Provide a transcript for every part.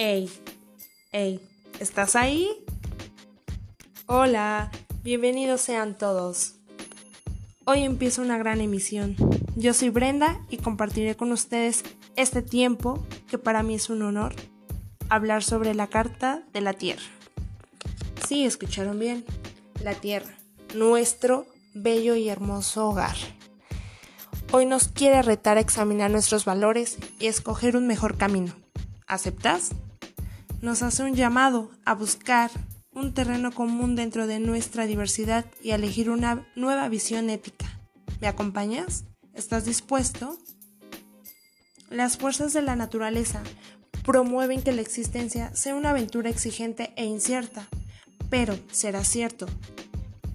Hey, hey, ¿estás ahí? Hola, bienvenidos sean todos. Hoy empieza una gran emisión. Yo soy Brenda y compartiré con ustedes este tiempo que para mí es un honor hablar sobre la Carta de la Tierra. Sí, escucharon bien, la Tierra, nuestro bello y hermoso hogar. Hoy nos quiere retar a examinar nuestros valores y escoger un mejor camino. ¿Aceptas? Nos hace un llamado a buscar un terreno común dentro de nuestra diversidad y a elegir una nueva visión ética. ¿Me acompañas? ¿Estás dispuesto? Las fuerzas de la naturaleza promueven que la existencia sea una aventura exigente e incierta, pero será cierto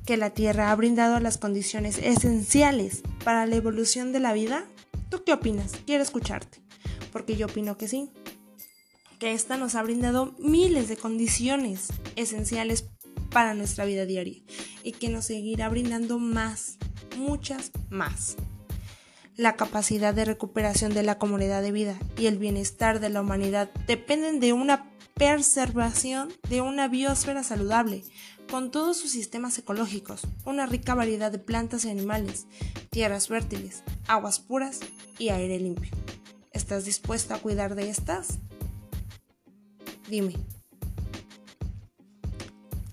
que la Tierra ha brindado las condiciones esenciales para la evolución de la vida? ¿Tú qué opinas? Quiero escucharte, porque yo opino que sí, que esta nos ha brindado miles de condiciones esenciales para nuestra vida diaria y que nos seguirá brindando más, muchas más. La capacidad de recuperación de la comunidad de vida y el bienestar de la humanidad dependen de una preservación de una biosfera saludable, con todos sus sistemas ecológicos, una rica variedad de plantas y animales, tierras fértiles, aguas puras y aire limpio. ¿Estás dispuesto a cuidar de estas? Dime.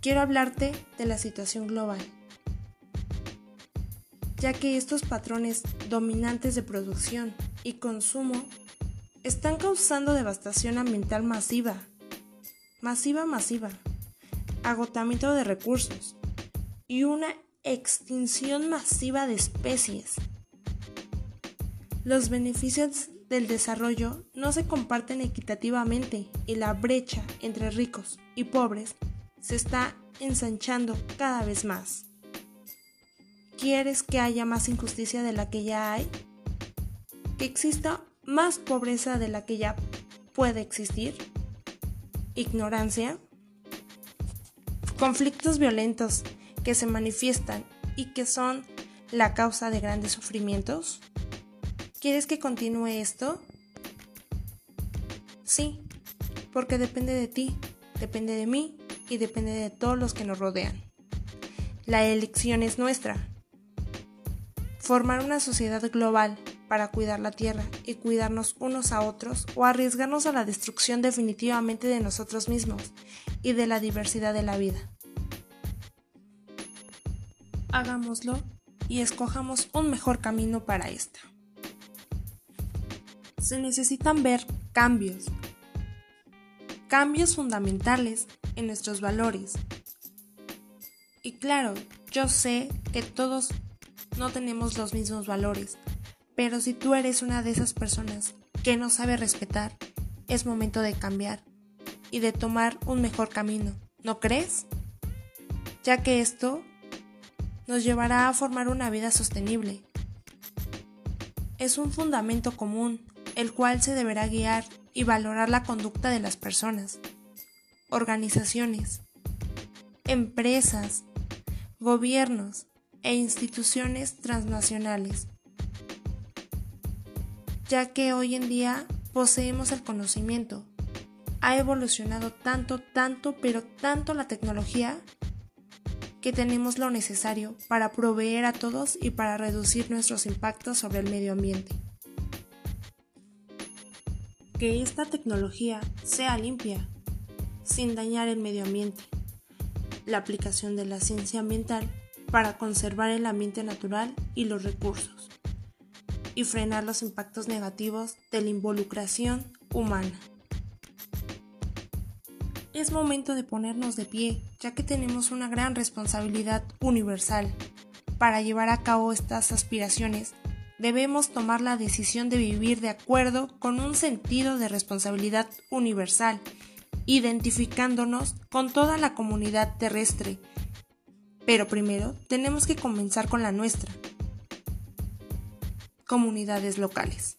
Quiero hablarte de la situación global, ya que estos patrones dominantes de producción y consumo están causando devastación ambiental masiva, masiva, masiva agotamiento de recursos y una extinción masiva de especies. Los beneficios del desarrollo no se comparten equitativamente y la brecha entre ricos y pobres se está ensanchando cada vez más. ¿Quieres que haya más injusticia de la que ya hay? ¿Que exista más pobreza de la que ya puede existir? ¿Ignorancia? conflictos violentos que se manifiestan y que son la causa de grandes sufrimientos? ¿Quieres que continúe esto? Sí, porque depende de ti, depende de mí y depende de todos los que nos rodean. La elección es nuestra. Formar una sociedad global para cuidar la Tierra y cuidarnos unos a otros o arriesgarnos a la destrucción definitivamente de nosotros mismos y de la diversidad de la vida. Hagámoslo y escojamos un mejor camino para esta. Se necesitan ver cambios, cambios fundamentales en nuestros valores. Y claro, yo sé que todos no tenemos los mismos valores, pero si tú eres una de esas personas que no sabe respetar, es momento de cambiar y de tomar un mejor camino, ¿no crees? Ya que esto nos llevará a formar una vida sostenible. Es un fundamento común, el cual se deberá guiar y valorar la conducta de las personas, organizaciones, empresas, gobiernos e instituciones transnacionales, ya que hoy en día poseemos el conocimiento, ha evolucionado tanto, tanto, pero tanto la tecnología que tenemos lo necesario para proveer a todos y para reducir nuestros impactos sobre el medio ambiente. Que esta tecnología sea limpia, sin dañar el medio ambiente. La aplicación de la ciencia ambiental para conservar el ambiente natural y los recursos y frenar los impactos negativos de la involucración humana. Es momento de ponernos de pie, ya que tenemos una gran responsabilidad universal. Para llevar a cabo estas aspiraciones, debemos tomar la decisión de vivir de acuerdo con un sentido de responsabilidad universal, identificándonos con toda la comunidad terrestre. Pero primero tenemos que comenzar con la nuestra, comunidades locales,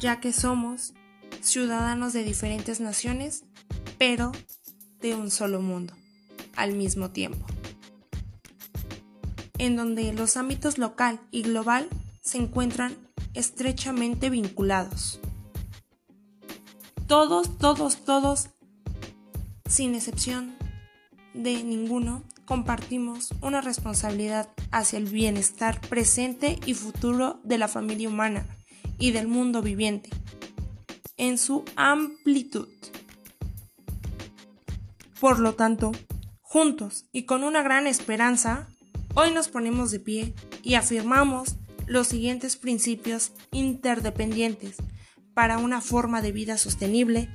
ya que somos ciudadanos de diferentes naciones, pero de un solo mundo, al mismo tiempo, en donde los ámbitos local y global se encuentran estrechamente vinculados. todos, todos, todos, sin excepción de ninguno, compartimos una responsabilidad hacia el bienestar presente y futuro de la familia humana y del mundo viviente, en su amplitud. Por lo tanto, juntos y con una gran esperanza, hoy nos ponemos de pie y afirmamos los siguientes principios interdependientes para una forma de vida sostenible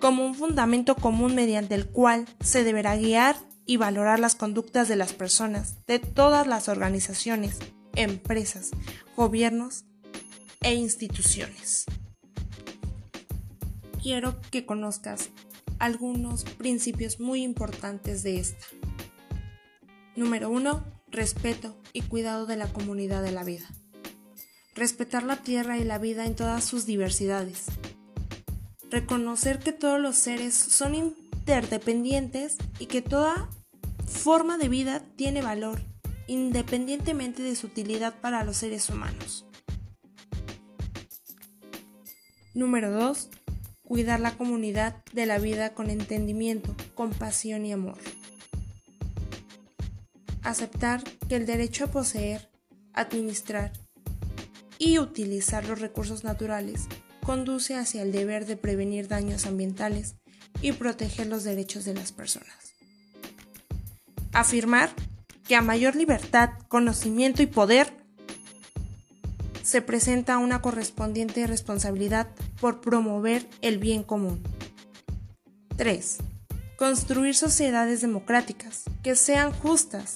como un fundamento común mediante el cual se deberá guiar y valorar las conductas de las personas, de todas las organizaciones, empresas, gobiernos e instituciones. Quiero que conozcas algunos principios muy importantes de esta. Número 1. Respeto y cuidado de la comunidad de la vida. Respetar la tierra y la vida en todas sus diversidades. Reconocer que todos los seres son interdependientes y que toda forma de vida tiene valor, independientemente de su utilidad para los seres humanos. Número 2 cuidar la comunidad de la vida con entendimiento, compasión y amor. Aceptar que el derecho a poseer, administrar y utilizar los recursos naturales conduce hacia el deber de prevenir daños ambientales y proteger los derechos de las personas. Afirmar que a mayor libertad, conocimiento y poder se presenta una correspondiente responsabilidad por promover el bien común. 3. Construir sociedades democráticas que sean justas,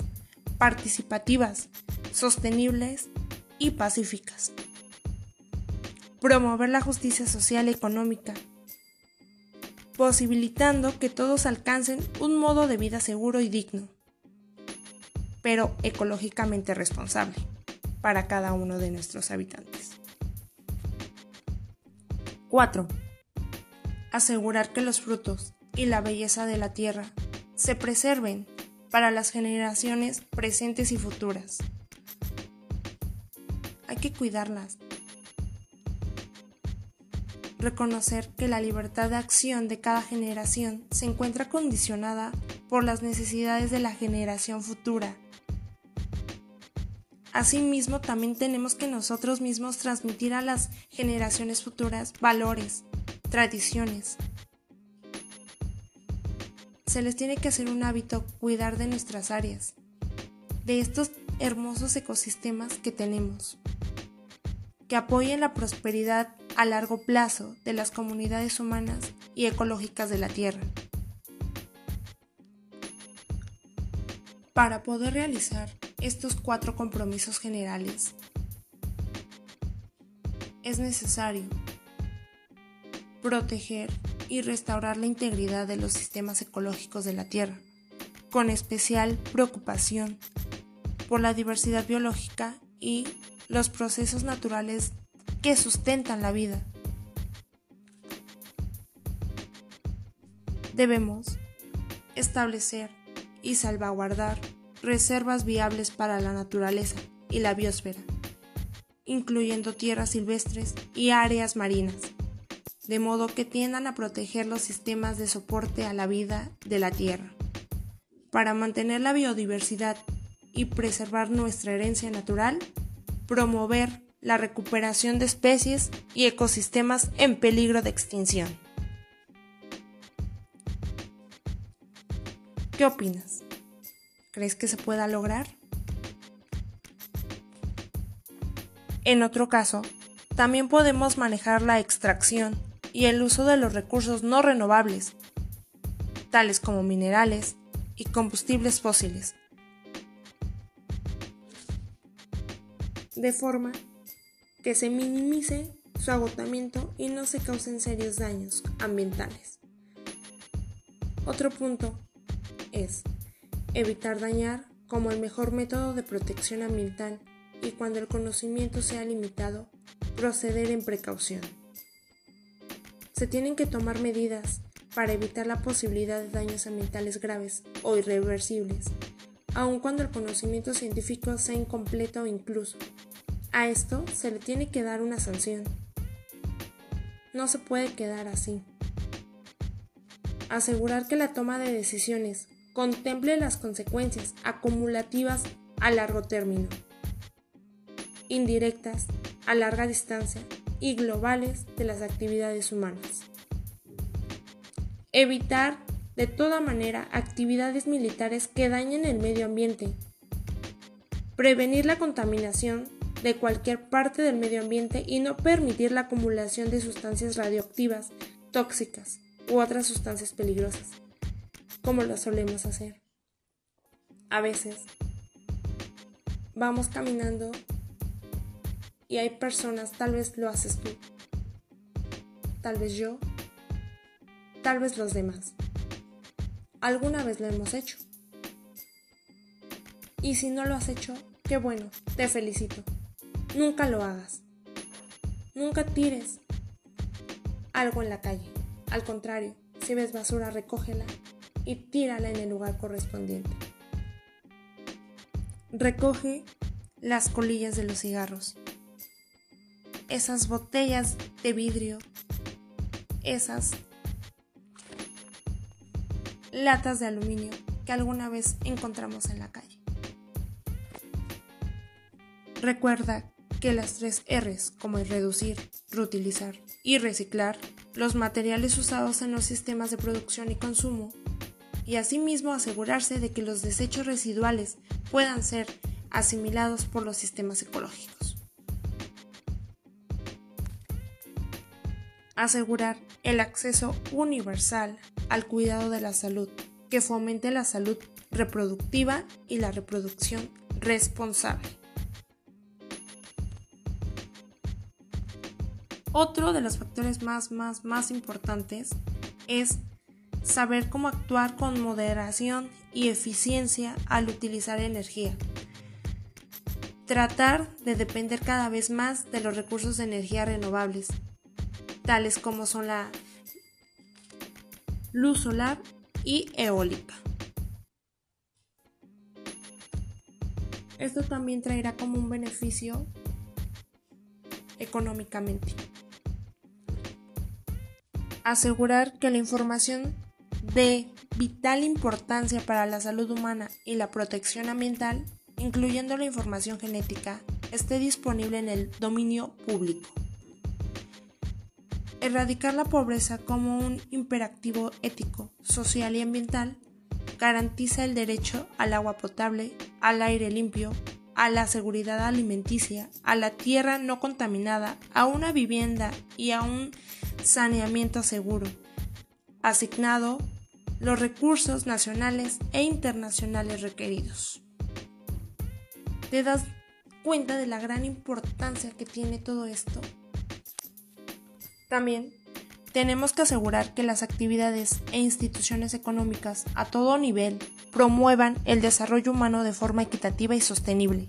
participativas, sostenibles y pacíficas. Promover la justicia social y económica, posibilitando que todos alcancen un modo de vida seguro y digno, pero ecológicamente responsable para cada uno de nuestros habitantes. 4. Asegurar que los frutos y la belleza de la tierra se preserven para las generaciones presentes y futuras. Hay que cuidarlas. Reconocer que la libertad de acción de cada generación se encuentra condicionada por las necesidades de la generación futura Asimismo, también tenemos que nosotros mismos transmitir a las generaciones futuras valores, tradiciones. Se les tiene que hacer un hábito cuidar de nuestras áreas, de estos hermosos ecosistemas que tenemos, que apoyen la prosperidad a largo plazo de las comunidades humanas y ecológicas de la Tierra. Para poder realizar estos cuatro compromisos generales, es necesario proteger y restaurar la integridad de los sistemas ecológicos de la Tierra, con especial preocupación por la diversidad biológica y los procesos naturales que sustentan la vida. Debemos establecer y salvaguardar reservas viables para la naturaleza y la biosfera, incluyendo tierras silvestres y áreas marinas, de modo que tiendan a proteger los sistemas de soporte a la vida de la Tierra. Para mantener la biodiversidad y preservar nuestra herencia natural, promover la recuperación de especies y ecosistemas en peligro de extinción. ¿Qué opinas? ¿Crees que se pueda lograr? En otro caso, también podemos manejar la extracción y el uso de los recursos no renovables, tales como minerales y combustibles fósiles, de forma que se minimice su agotamiento y no se causen serios daños ambientales. Otro punto es evitar dañar como el mejor método de protección ambiental y cuando el conocimiento sea limitado, proceder en precaución. Se tienen que tomar medidas para evitar la posibilidad de daños ambientales graves o irreversibles, aun cuando el conocimiento científico sea incompleto o incluso. A esto se le tiene que dar una sanción. No se puede quedar así. Asegurar que la toma de decisiones contemple las consecuencias acumulativas a largo término, indirectas, a larga distancia y globales de las actividades humanas. Evitar de toda manera actividades militares que dañen el medio ambiente. Prevenir la contaminación de cualquier parte del medio ambiente y no permitir la acumulación de sustancias radioactivas, tóxicas u otras sustancias peligrosas como lo solemos hacer. A veces vamos caminando y hay personas, tal vez lo haces tú, tal vez yo, tal vez los demás. Alguna vez lo hemos hecho. Y si no lo has hecho, qué bueno, te felicito. Nunca lo hagas. Nunca tires algo en la calle. Al contrario, si ves basura, recógela y tírala en el lugar correspondiente. Recoge las colillas de los cigarros, esas botellas de vidrio, esas latas de aluminio que alguna vez encontramos en la calle. Recuerda que las tres R's, como el reducir, reutilizar y reciclar, los materiales usados en los sistemas de producción y consumo y asimismo asegurarse de que los desechos residuales puedan ser asimilados por los sistemas ecológicos. Asegurar el acceso universal al cuidado de la salud, que fomente la salud reproductiva y la reproducción responsable. Otro de los factores más, más, más importantes es saber cómo actuar con moderación y eficiencia al utilizar energía. Tratar de depender cada vez más de los recursos de energía renovables, tales como son la luz solar y eólica. Esto también traerá como un beneficio económicamente. Asegurar que la información de vital importancia para la salud humana y la protección ambiental, incluyendo la información genética, esté disponible en el dominio público. Erradicar la pobreza como un imperativo ético, social y ambiental garantiza el derecho al agua potable, al aire limpio, a la seguridad alimenticia, a la tierra no contaminada, a una vivienda y a un saneamiento seguro, asignado los recursos nacionales e internacionales requeridos. ¿Te das cuenta de la gran importancia que tiene todo esto? También tenemos que asegurar que las actividades e instituciones económicas a todo nivel promuevan el desarrollo humano de forma equitativa y sostenible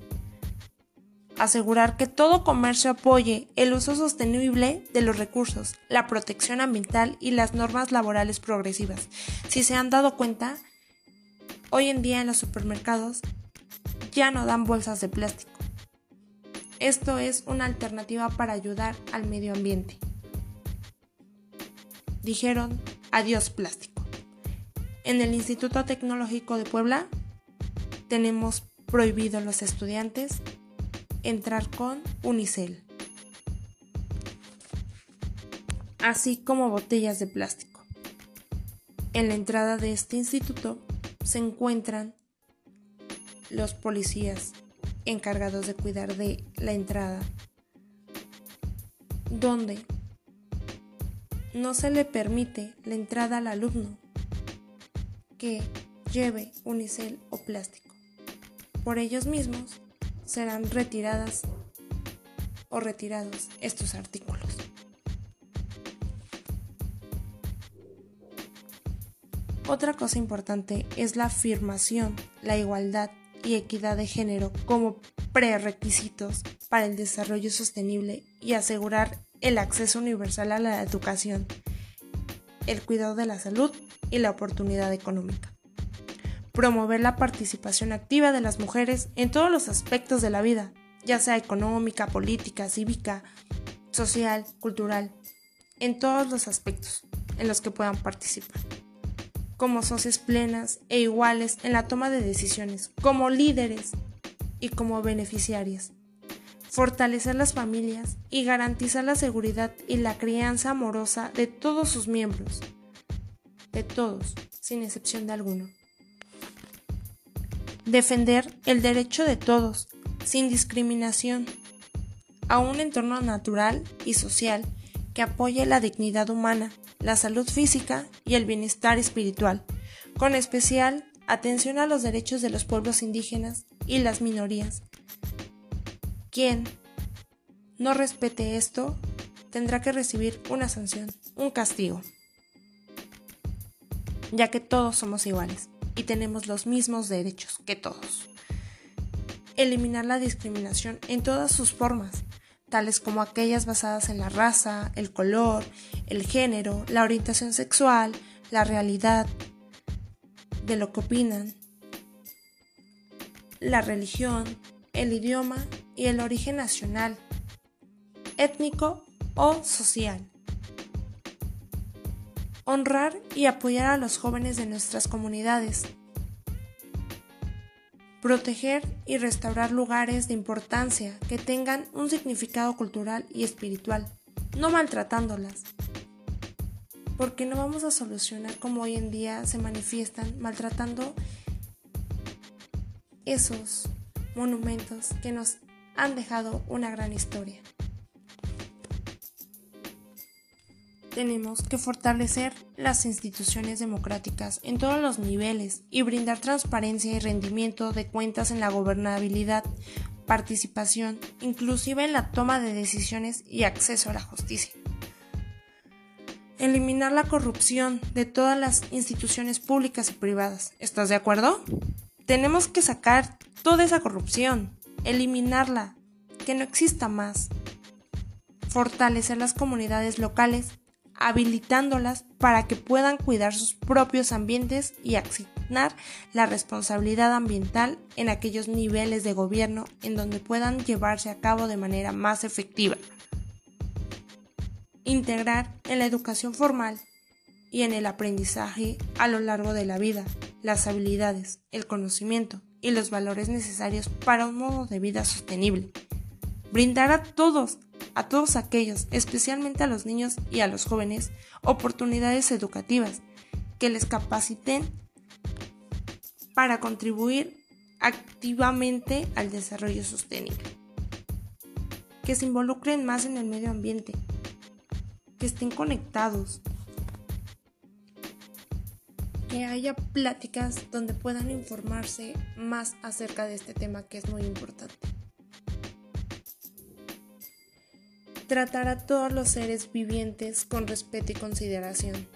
asegurar que todo comercio apoye el uso sostenible de los recursos, la protección ambiental y las normas laborales progresivas. Si se han dado cuenta, hoy en día en los supermercados ya no dan bolsas de plástico. Esto es una alternativa para ayudar al medio ambiente. Dijeron adiós plástico. En el Instituto Tecnológico de Puebla tenemos prohibido a los estudiantes entrar con unicel, así como botellas de plástico. En la entrada de este instituto se encuentran los policías encargados de cuidar de la entrada, donde no se le permite la entrada al alumno que lleve unicel o plástico. Por ellos mismos serán retiradas o retirados estos artículos. Otra cosa importante es la afirmación, la igualdad y equidad de género como prerequisitos para el desarrollo sostenible y asegurar el acceso universal a la educación, el cuidado de la salud y la oportunidad económica promover la participación activa de las mujeres en todos los aspectos de la vida, ya sea económica, política, cívica, social, cultural, en todos los aspectos en los que puedan participar. como socios plenas e iguales en la toma de decisiones, como líderes y como beneficiarias. Fortalecer las familias y garantizar la seguridad y la crianza amorosa de todos sus miembros. De todos, sin excepción de alguno. Defender el derecho de todos, sin discriminación, a un entorno natural y social que apoye la dignidad humana, la salud física y el bienestar espiritual, con especial atención a los derechos de los pueblos indígenas y las minorías. Quien no respete esto tendrá que recibir una sanción, un castigo, ya que todos somos iguales y tenemos los mismos derechos que todos. Eliminar la discriminación en todas sus formas, tales como aquellas basadas en la raza, el color, el género, la orientación sexual, la realidad, de lo que opinan, la religión, el idioma y el origen nacional, étnico o social. Honrar y apoyar a los jóvenes de nuestras comunidades, proteger y restaurar lugares de importancia que tengan un significado cultural y espiritual, no maltratándolas. Porque no vamos a solucionar como hoy en día se manifiestan maltratando esos monumentos que nos han dejado una gran historia. tenemos que fortalecer las instituciones democráticas en todos los niveles y brindar transparencia y rendimiento de cuentas en la gobernabilidad, participación, inclusive en la toma de decisiones y acceso a la justicia. Eliminar la corrupción de todas las instituciones públicas y privadas. ¿Estás de acuerdo? Tenemos que sacar toda esa corrupción, eliminarla, que no exista más. Fortalecer las comunidades locales habilitándolas para que puedan cuidar sus propios ambientes y asignar la responsabilidad ambiental en aquellos niveles de gobierno en donde puedan llevarse a cabo de manera más efectiva. Integrar en la educación formal y en el aprendizaje a lo largo de la vida las habilidades, el conocimiento y los valores necesarios para un modo de vida sostenible. Brindar a todos a todos aquellos, especialmente a los niños y a los jóvenes, oportunidades educativas que les capaciten para contribuir activamente al desarrollo sostenible. Que se involucren más en el medio ambiente, que estén conectados, haya pláticas donde puedan informarse más acerca de este tema que es muy importante. tratar a todos los seres vivientes con respeto y consideración.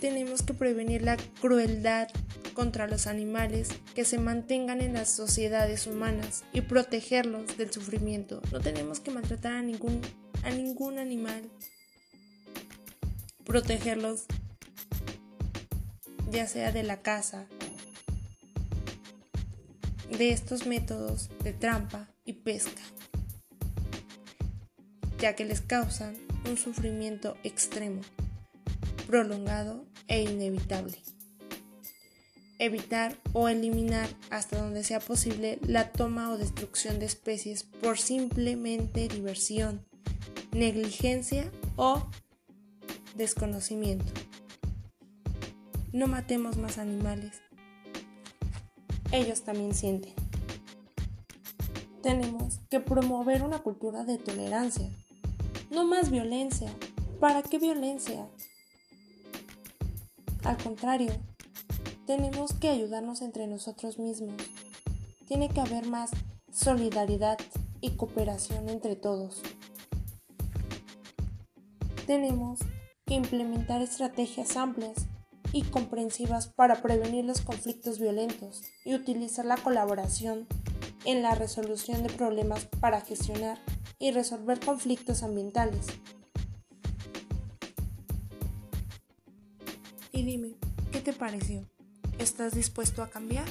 Tenemos que prevenir la crueldad contra los animales que se mantengan en las sociedades humanas y protegerlos del sufrimiento. No tenemos que maltratar a ningún, a ningún animal. Protegerlos ya sea de la caza, de estos métodos de trampa y pesca ya que les causan un sufrimiento extremo, prolongado e inevitable. Evitar o eliminar hasta donde sea posible la toma o destrucción de especies por simplemente diversión, negligencia o desconocimiento. No matemos más animales. Ellos también sienten. Tenemos que promover una cultura de tolerancia no más violencia. ¿Para qué violencia? Al contrario, tenemos que ayudarnos entre nosotros mismos. Tiene que haber más solidaridad y cooperación entre todos. Tenemos que implementar estrategias amplias y comprensivas para prevenir los conflictos violentos y utilizar la colaboración en la resolución de problemas para gestionar y resolver conflictos ambientales. Y dime, ¿qué te pareció? ¿Estás dispuesto a cambiar?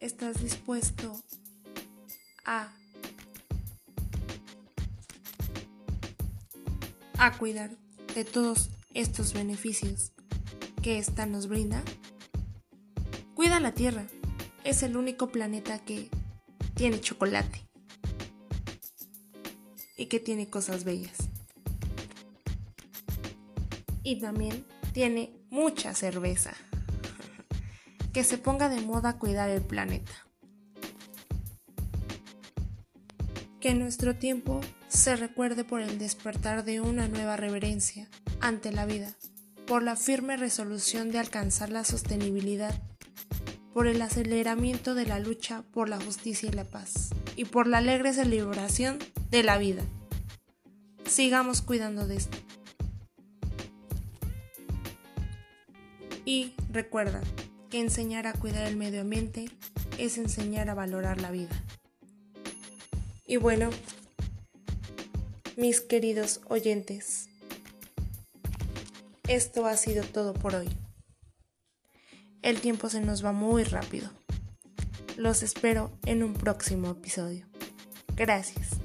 ¿Estás dispuesto a a cuidar de todos estos beneficios que ésta nos brinda? Cuida la Tierra. Es el único planeta que tiene chocolate y que tiene cosas bellas. Y también tiene mucha cerveza. que se ponga de moda cuidar el planeta. Que nuestro tiempo se recuerde por el despertar de una nueva reverencia ante la vida, por la firme resolución de alcanzar la sostenibilidad, por el aceleramiento de la lucha por la justicia y la paz, y por la alegre celebración de la vida. Sigamos cuidando de esto. Y recuerda que enseñar a cuidar el medio ambiente es enseñar a valorar la vida. Y bueno, mis queridos oyentes, esto ha sido todo por hoy. El tiempo se nos va muy rápido. Los espero en un próximo episodio. Gracias.